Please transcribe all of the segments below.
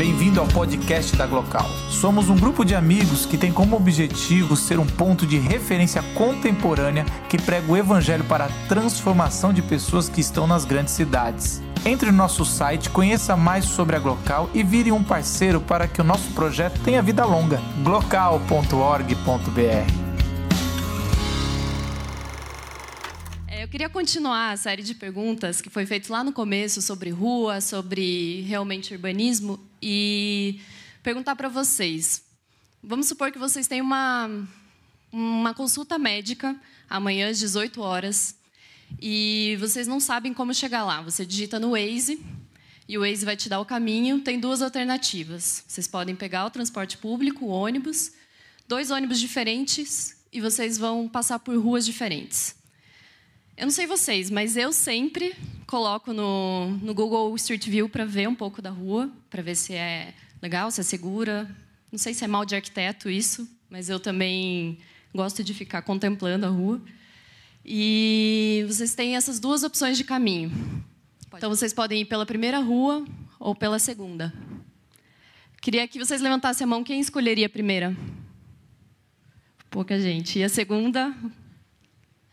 Bem-vindo ao podcast da Glocal. Somos um grupo de amigos que tem como objetivo ser um ponto de referência contemporânea que prega o evangelho para a transformação de pessoas que estão nas grandes cidades. Entre no nosso site, conheça mais sobre a Glocal e vire um parceiro para que o nosso projeto tenha vida longa. glocal.org.br É, Eu queria continuar a série de perguntas que foi feita lá no começo sobre rua, sobre realmente urbanismo e perguntar para vocês. Vamos supor que vocês têm uma, uma consulta médica amanhã às 18 horas e vocês não sabem como chegar lá. Você digita no Waze e o Waze vai te dar o caminho. Tem duas alternativas. Vocês podem pegar o transporte público, o ônibus, dois ônibus diferentes e vocês vão passar por ruas diferentes. Eu não sei vocês, mas eu sempre coloco no, no Google Street View para ver um pouco da rua, para ver se é legal, se é segura. Não sei se é mal de arquiteto isso, mas eu também gosto de ficar contemplando a rua. E vocês têm essas duas opções de caminho. Então vocês podem ir pela primeira rua ou pela segunda. Queria que vocês levantassem a mão quem escolheria a primeira. Pouca gente. E a segunda,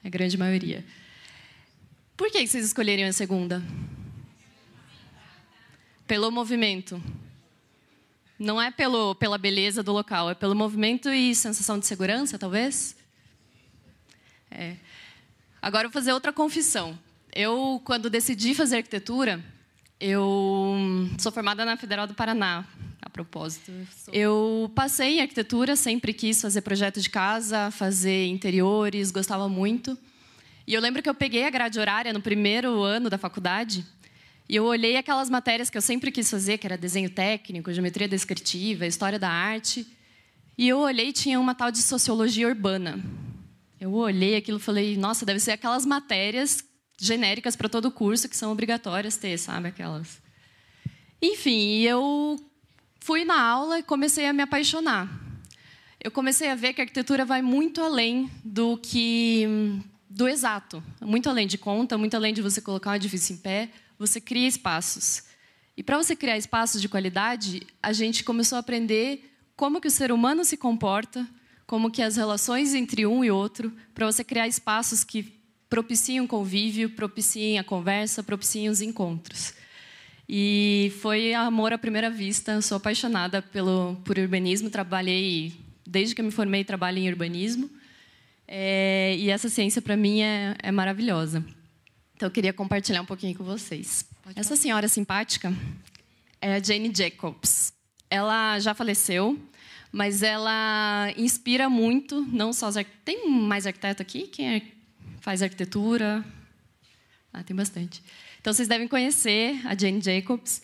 a grande maioria. Por que vocês escolheriam a segunda? Pelo movimento. Não é pelo, pela beleza do local, é pelo movimento e sensação de segurança, talvez? É. Agora eu vou fazer outra confissão. Eu, quando decidi fazer arquitetura, eu sou formada na Federal do Paraná, a propósito. Eu passei em arquitetura, sempre quis fazer projeto de casa, fazer interiores, gostava muito. E eu lembro que eu peguei a grade horária no primeiro ano da faculdade e eu olhei aquelas matérias que eu sempre quis fazer, que era desenho técnico, geometria descritiva, história da arte. E eu olhei tinha uma tal de sociologia urbana. Eu olhei aquilo e falei, nossa, deve ser aquelas matérias genéricas para todo o curso que são obrigatórias ter, sabe? Aquelas. Enfim, eu fui na aula e comecei a me apaixonar. Eu comecei a ver que a arquitetura vai muito além do que do exato, muito além de conta, muito além de você colocar um edifício em pé, você cria espaços. E para você criar espaços de qualidade, a gente começou a aprender como que o ser humano se comporta, como que as relações entre um e outro, para você criar espaços que propiciem o convívio, propiciem a conversa, propiciem os encontros. E foi amor à primeira vista. Sou apaixonada pelo por urbanismo. Trabalhei desde que me formei trabalho em urbanismo. É, e essa ciência para mim é, é, maravilhosa. Então eu queria compartilhar um pouquinho com vocês. Essa senhora simpática é a Jane Jacobs. Ela já faleceu, mas ela inspira muito, não só os Tem mais arquiteto aqui? Quem é... faz arquitetura? Ah, tem bastante. Então vocês devem conhecer a Jane Jacobs.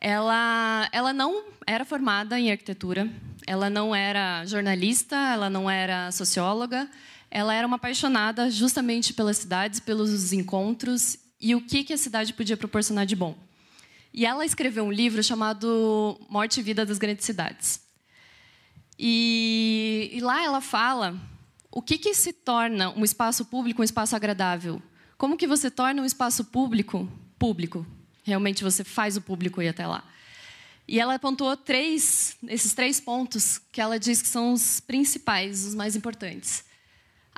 Ela, ela não era formada em arquitetura, ela não era jornalista, ela não era socióloga, ela era uma apaixonada justamente pelas cidades, pelos encontros e o que, que a cidade podia proporcionar de bom. E ela escreveu um livro chamado Morte e Vida das Grandes Cidades. E, e lá ela fala o que, que se torna um espaço público um espaço agradável. Como que você torna um espaço público público? Realmente você faz o público ir até lá. E ela apontou três, esses três pontos que ela diz que são os principais, os mais importantes.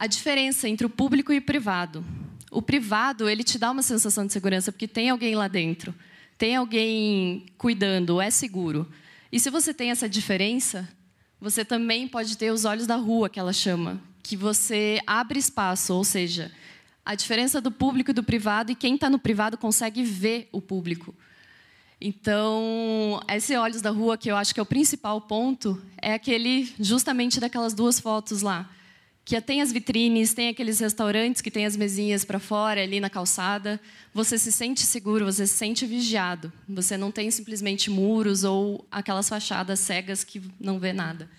A diferença entre o público e o privado. O privado, ele te dá uma sensação de segurança porque tem alguém lá dentro, tem alguém cuidando, é seguro. E se você tem essa diferença, você também pode ter os olhos da rua, que ela chama, que você abre espaço, ou seja, a diferença do público e do privado, e quem está no privado consegue ver o público. Então, esse olhos da rua, que eu acho que é o principal ponto, é aquele justamente daquelas duas fotos lá. Que tem as vitrines, tem aqueles restaurantes que tem as mesinhas para fora, ali na calçada. Você se sente seguro, você se sente vigiado. Você não tem simplesmente muros ou aquelas fachadas cegas que não vê nada.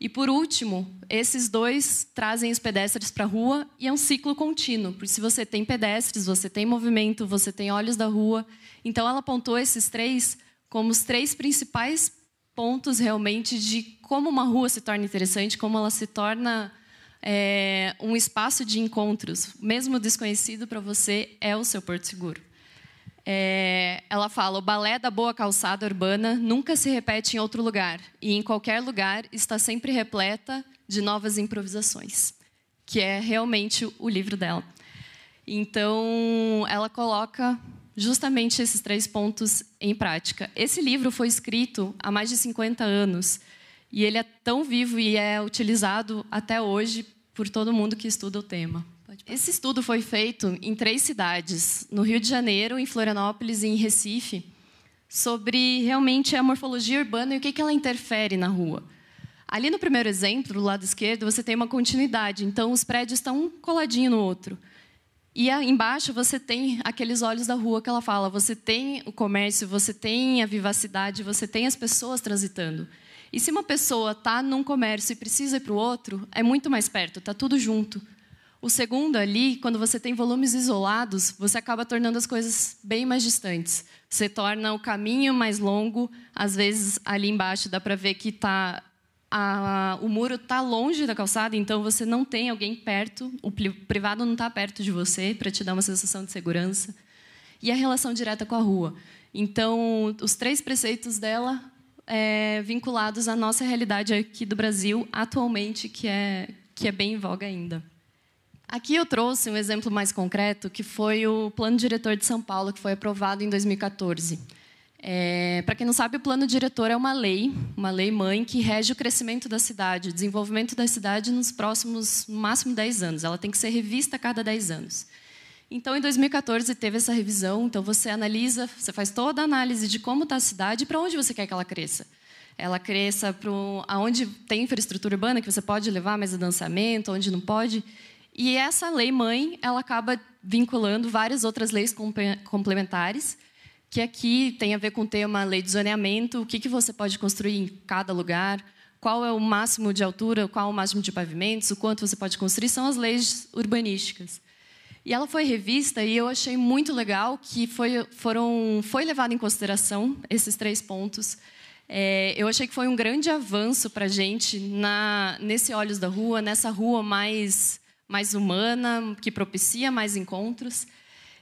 E por último, esses dois trazem os pedestres para a rua e é um ciclo contínuo, porque se você tem pedestres, você tem movimento, você tem olhos da rua. Então ela apontou esses três como os três principais pontos realmente de como uma rua se torna interessante, como ela se torna é, um espaço de encontros, mesmo desconhecido para você, é o seu porto seguro. É, ela fala: o balé da boa calçada urbana nunca se repete em outro lugar, e em qualquer lugar está sempre repleta de novas improvisações, que é realmente o livro dela. Então, ela coloca justamente esses três pontos em prática. Esse livro foi escrito há mais de 50 anos e ele é tão vivo e é utilizado até hoje por todo mundo que estuda o tema. Esse estudo foi feito em três cidades, no Rio de Janeiro, em Florianópolis e em Recife, sobre realmente a morfologia urbana e o que ela interfere na rua. Ali no primeiro exemplo, do lado esquerdo, você tem uma continuidade, então os prédios estão um coladinho no outro. E embaixo você tem aqueles olhos da rua que ela fala. Você tem o comércio, você tem a vivacidade, você tem as pessoas transitando. E se uma pessoa está num comércio e precisa ir para o outro, é muito mais perto, está tudo junto. O segundo ali, quando você tem volumes isolados, você acaba tornando as coisas bem mais distantes. Você torna o caminho mais longo. Às vezes, ali embaixo, dá para ver que está a, o muro está longe da calçada, então você não tem alguém perto, o privado não está perto de você para te dar uma sensação de segurança. E a relação direta com a rua. Então, os três preceitos dela é, vinculados à nossa realidade aqui do Brasil atualmente, que é, que é bem em voga ainda. Aqui eu trouxe um exemplo mais concreto, que foi o Plano Diretor de São Paulo, que foi aprovado em 2014. É, Para quem não sabe, o plano diretor é uma lei, uma lei mãe que rege o crescimento da cidade, o desenvolvimento da cidade nos próximos, no máximo, 10 anos. Ela tem que ser revista a cada 10 anos. Então, em 2014, teve essa revisão. Então, você analisa, você faz toda a análise de como está a cidade e para onde você quer que ela cresça. Ela cresça para aonde tem infraestrutura urbana, que você pode levar mais adensamento, onde não pode. E essa lei mãe, ela acaba vinculando várias outras leis complementares que aqui tem a ver com o tema lei de zoneamento, o que, que você pode construir em cada lugar, qual é o máximo de altura, qual é o máximo de pavimentos, o quanto você pode construir, são as leis urbanísticas. E ela foi revista e eu achei muito legal que foi, foram, foi levado em consideração esses três pontos. É, eu achei que foi um grande avanço para a gente na, nesse Olhos da Rua, nessa rua mais, mais humana, que propicia mais encontros.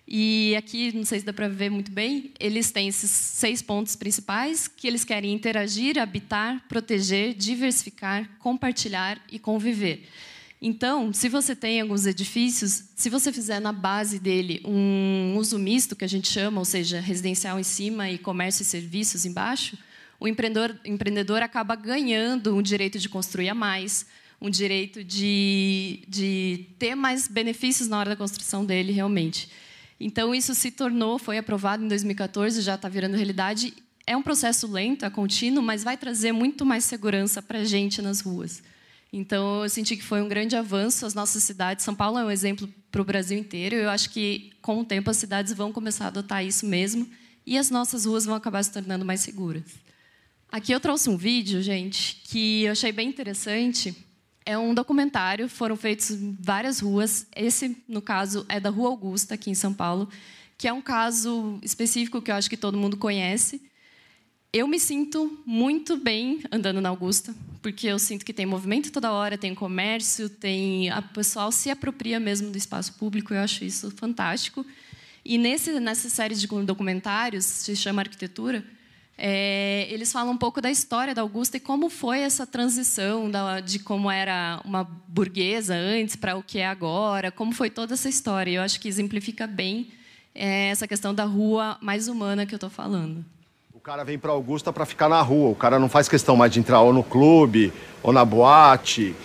E aqui, não sei se dá para ver muito bem, eles têm esses seis pontos principais que eles querem interagir, habitar, proteger, diversificar, compartilhar e conviver. Então, se você tem alguns edifícios, se você fizer na base dele um uso misto, que a gente chama, ou seja, residencial em cima e comércio e serviços embaixo, o empreendedor, empreendedor acaba ganhando um direito de construir a mais, um direito de, de ter mais benefícios na hora da construção dele, realmente. Então, isso se tornou, foi aprovado em 2014, já está virando realidade. É um processo lento, é contínuo, mas vai trazer muito mais segurança para a gente nas ruas. Então, eu senti que foi um grande avanço. As nossas cidades, São Paulo é um exemplo para o Brasil inteiro. Eu acho que, com o tempo, as cidades vão começar a adotar isso mesmo e as nossas ruas vão acabar se tornando mais seguras. Aqui eu trouxe um vídeo, gente, que eu achei bem interessante é um documentário, foram feitos várias ruas. Esse, no caso, é da Rua Augusta, aqui em São Paulo, que é um caso específico que eu acho que todo mundo conhece. Eu me sinto muito bem andando na Augusta, porque eu sinto que tem movimento toda hora, tem comércio, tem a pessoal se apropria mesmo do espaço público. Eu acho isso fantástico. E nesse, nessa série de documentários, se chama Arquitetura, é, eles falam um pouco da história da Augusta e como foi essa transição da, de como era uma burguesa antes para o que é agora, como foi toda essa história. Eu acho que exemplifica bem é, essa questão da rua mais humana que eu estou falando. Cara vem para Augusta para ficar na rua. O cara não faz questão mais de entrar ou no clube, ou na boate,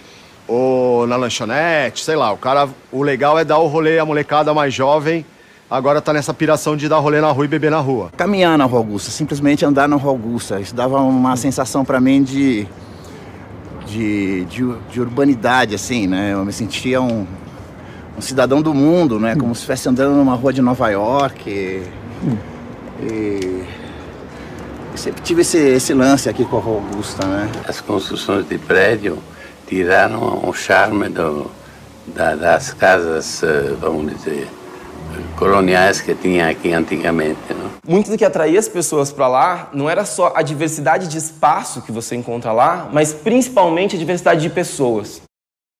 ou na lanchonete, sei lá. O cara, o legal é dar o rolê à molecada mais jovem agora tá nessa piração de dar rolê na rua e beber na rua. Caminhar na Rua Augusta, simplesmente andar na Rua Augusta. Isso dava uma sensação para mim de, de, de, de, urbanidade, assim, né? Eu me sentia um, um cidadão do mundo, né? Como se estivesse andando numa rua de Nova York. E, e sempre tive esse, esse lance aqui com a Rua Augusta, né? As construções de prédio tiraram o charme do, da, das casas, eh, vamos dizer, coloniais que tinha aqui antigamente. Não? Muito do que atraía as pessoas para lá não era só a diversidade de espaço que você encontra lá, mas principalmente a diversidade de pessoas.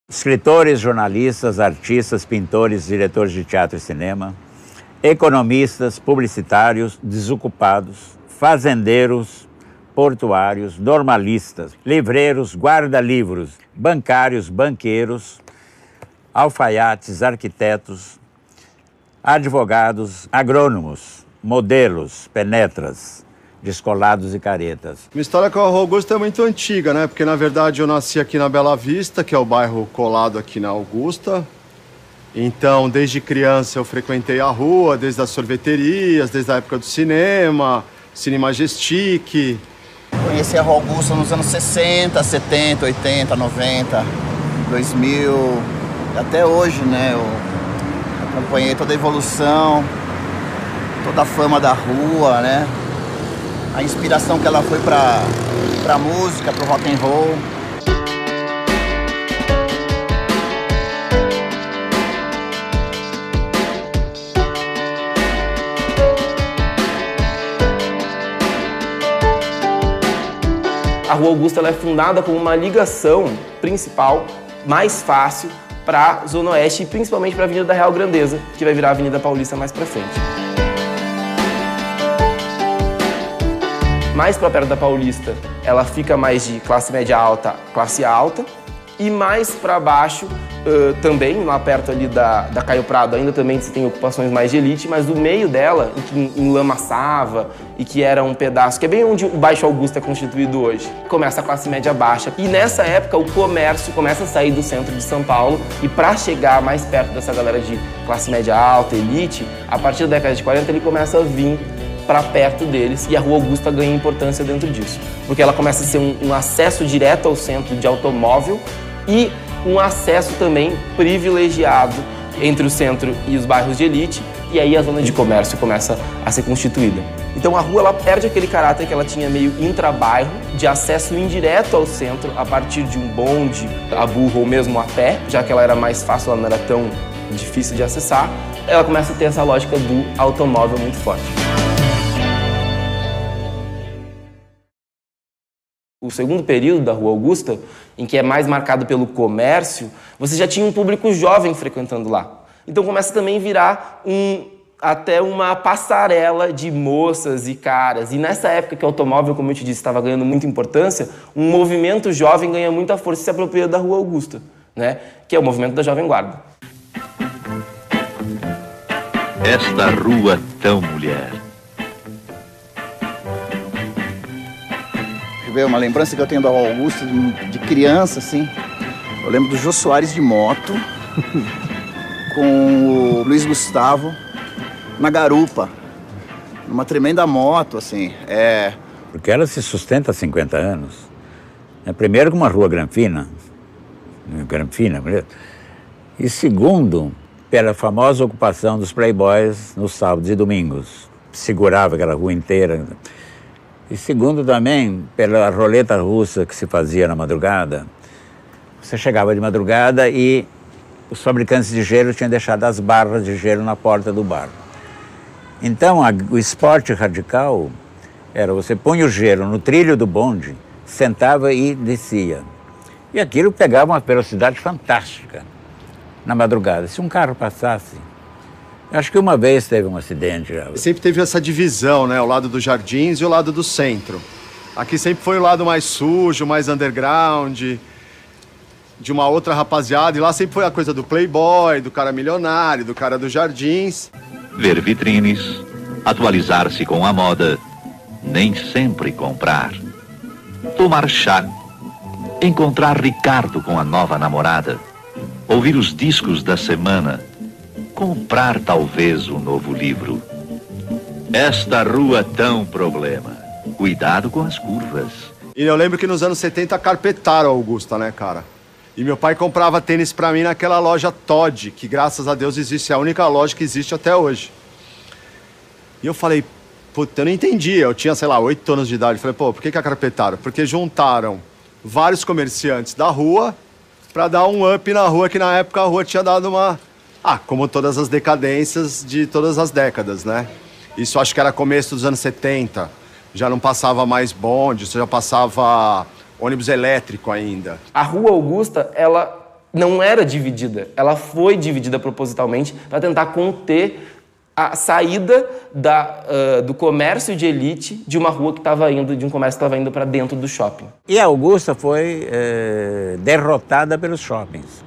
Escritores, jornalistas, artistas, pintores, diretores de teatro e cinema. economistas, publicitários, desocupados, fazendeiros, portuários, normalistas, livreiros, guarda-livros, bancários, banqueiros, alfaiates, arquitetos, advogados, agrônomos, modelos, penetras, descolados e caretas. Minha história com a Rua Augusta é muito antiga, né? Porque na verdade eu nasci aqui na Bela Vista, que é o bairro colado aqui na Augusta. Então, desde criança eu frequentei a rua, desde as sorveterias, desde a época do cinema, Cine Majestic. Conheci a Rua Augusta nos anos 60, 70, 80, 90, 2000, até hoje, né? Eu acompanhei toda a evolução, toda a fama da rua, né? A inspiração que ela foi para para música, para o rock and roll. Rua Augusta ela é fundada como uma ligação principal mais fácil para a Zona Oeste e principalmente para a Avenida da Real Grandeza, que vai virar a Avenida Paulista mais para frente. Mais para perto da Paulista, ela fica mais de classe média alta, classe alta, e mais para baixo, uh, também, lá perto ali da, da Caio Prado, ainda também se tem ocupações mais de elite, mas do meio dela, em, Lama Sava, e que era um pedaço, que é bem onde o Baixo Augusto é constituído hoje, começa a classe média baixa. E nessa época, o comércio começa a sair do centro de São Paulo, e para chegar mais perto dessa galera de classe média alta, elite, a partir da década de 40 ele começa a vir para perto deles e a Rua Augusta ganha importância dentro disso, porque ela começa a ser um, um acesso direto ao centro de automóvel e um acesso também privilegiado entre o centro e os bairros de elite, e aí a zona de comércio começa a ser constituída. Então a rua ela perde aquele caráter que ela tinha meio intrabairro, de acesso indireto ao centro a partir de um bonde, a burro ou mesmo a pé, já que ela era mais fácil, ela não era tão difícil de acessar. Ela começa a ter essa lógica do automóvel muito forte. O segundo período da Rua Augusta, em que é mais marcado pelo comércio, você já tinha um público jovem frequentando lá. Então começa também a virar um, até uma passarela de moças e caras. E nessa época que o automóvel, como eu te disse, estava ganhando muita importância, um movimento jovem ganha muita força e se apropria da Rua Augusta, né? que é o movimento da Jovem Guarda. Esta rua tão mulher ver uma lembrança que eu tenho da Augusta de, de criança, assim. Eu lembro do Jô Soares de moto, com o Luiz Gustavo na garupa, numa tremenda moto, assim. É... Porque ela se sustenta há 50 anos. É, primeiro com uma rua granfina, granfina, e segundo, pela famosa ocupação dos playboys nos sábados e domingos. Segurava aquela rua inteira. E segundo também, pela roleta russa que se fazia na madrugada. Você chegava de madrugada e os fabricantes de gelo tinham deixado as barras de gelo na porta do bar. Então, a, o esporte radical era você punha o gelo no trilho do bonde, sentava e descia. E aquilo pegava uma velocidade fantástica na madrugada. Se um carro passasse, Acho que uma vez teve um acidente. Sempre teve essa divisão, né? O lado dos jardins e o lado do centro. Aqui sempre foi o lado mais sujo, mais underground, de uma outra rapaziada. E lá sempre foi a coisa do playboy, do cara milionário, do cara dos jardins. Ver vitrines, atualizar-se com a moda, nem sempre comprar. Tomar chá, encontrar Ricardo com a nova namorada, ouvir os discos da semana comprar talvez um novo livro. Esta rua tão problema. Cuidado com as curvas. E eu lembro que nos anos 70 carpetaram a Augusta, né, cara? E meu pai comprava tênis para mim naquela loja Todd, que graças a Deus existe, é a única loja que existe até hoje. E eu falei, puta, eu não entendi. Eu tinha, sei lá, oito anos de idade. Eu falei, pô, por que, que carpetaram? Porque juntaram vários comerciantes da rua para dar um up na rua, que na época a rua tinha dado uma ah, como todas as decadências de todas as décadas, né? Isso acho que era começo dos anos 70. Já não passava mais bonde, já passava ônibus elétrico ainda. A Rua Augusta, ela não era dividida. Ela foi dividida propositalmente para tentar conter a saída da, uh, do comércio de elite de uma rua que estava indo, de um comércio que estava indo para dentro do shopping. E a Augusta foi é, derrotada pelos shoppings.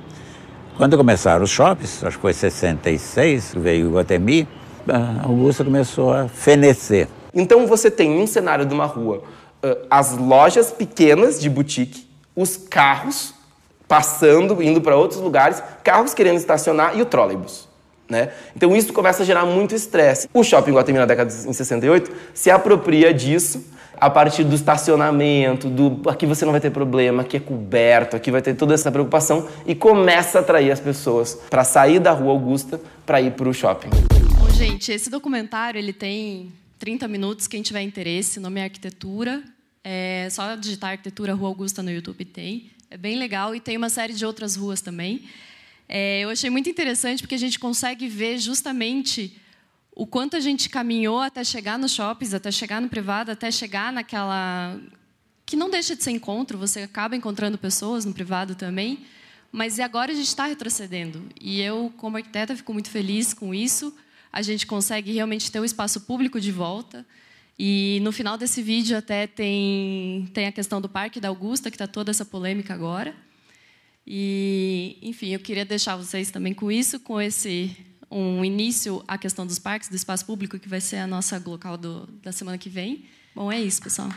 Quando começaram os shoppings, acho que foi 66, veio o Guatemi, a Augusta começou a fenecer. Então você tem um cenário de uma rua, uh, as lojas pequenas de boutique, os carros passando, indo para outros lugares, carros querendo estacionar e o trolleybus. Né? Então isso começa a gerar muito estresse. O Shopping Guatemi na década de 68 se apropria disso a partir do estacionamento, do aqui você não vai ter problema, aqui é coberto, aqui vai ter toda essa preocupação e começa a atrair as pessoas para sair da Rua Augusta para ir para o shopping. Bom, gente, esse documentário ele tem 30 minutos. Quem tiver interesse, nome é Arquitetura. É só digitar Arquitetura Rua Augusta no YouTube tem. É bem legal e tem uma série de outras ruas também. É, eu achei muito interessante porque a gente consegue ver justamente o quanto a gente caminhou até chegar nos shoppings, até chegar no privado, até chegar naquela que não deixa de ser encontro. Você acaba encontrando pessoas no privado também, mas agora a gente está retrocedendo. E eu, como arquiteta, fico muito feliz com isso. A gente consegue realmente ter o espaço público de volta. E no final desse vídeo até tem, tem a questão do Parque da Augusta, que está toda essa polêmica agora. E, enfim, eu queria deixar vocês também com isso, com esse um início à questão dos parques, do espaço público, que vai ser a nossa local do, da semana que vem. Bom, é isso, pessoal.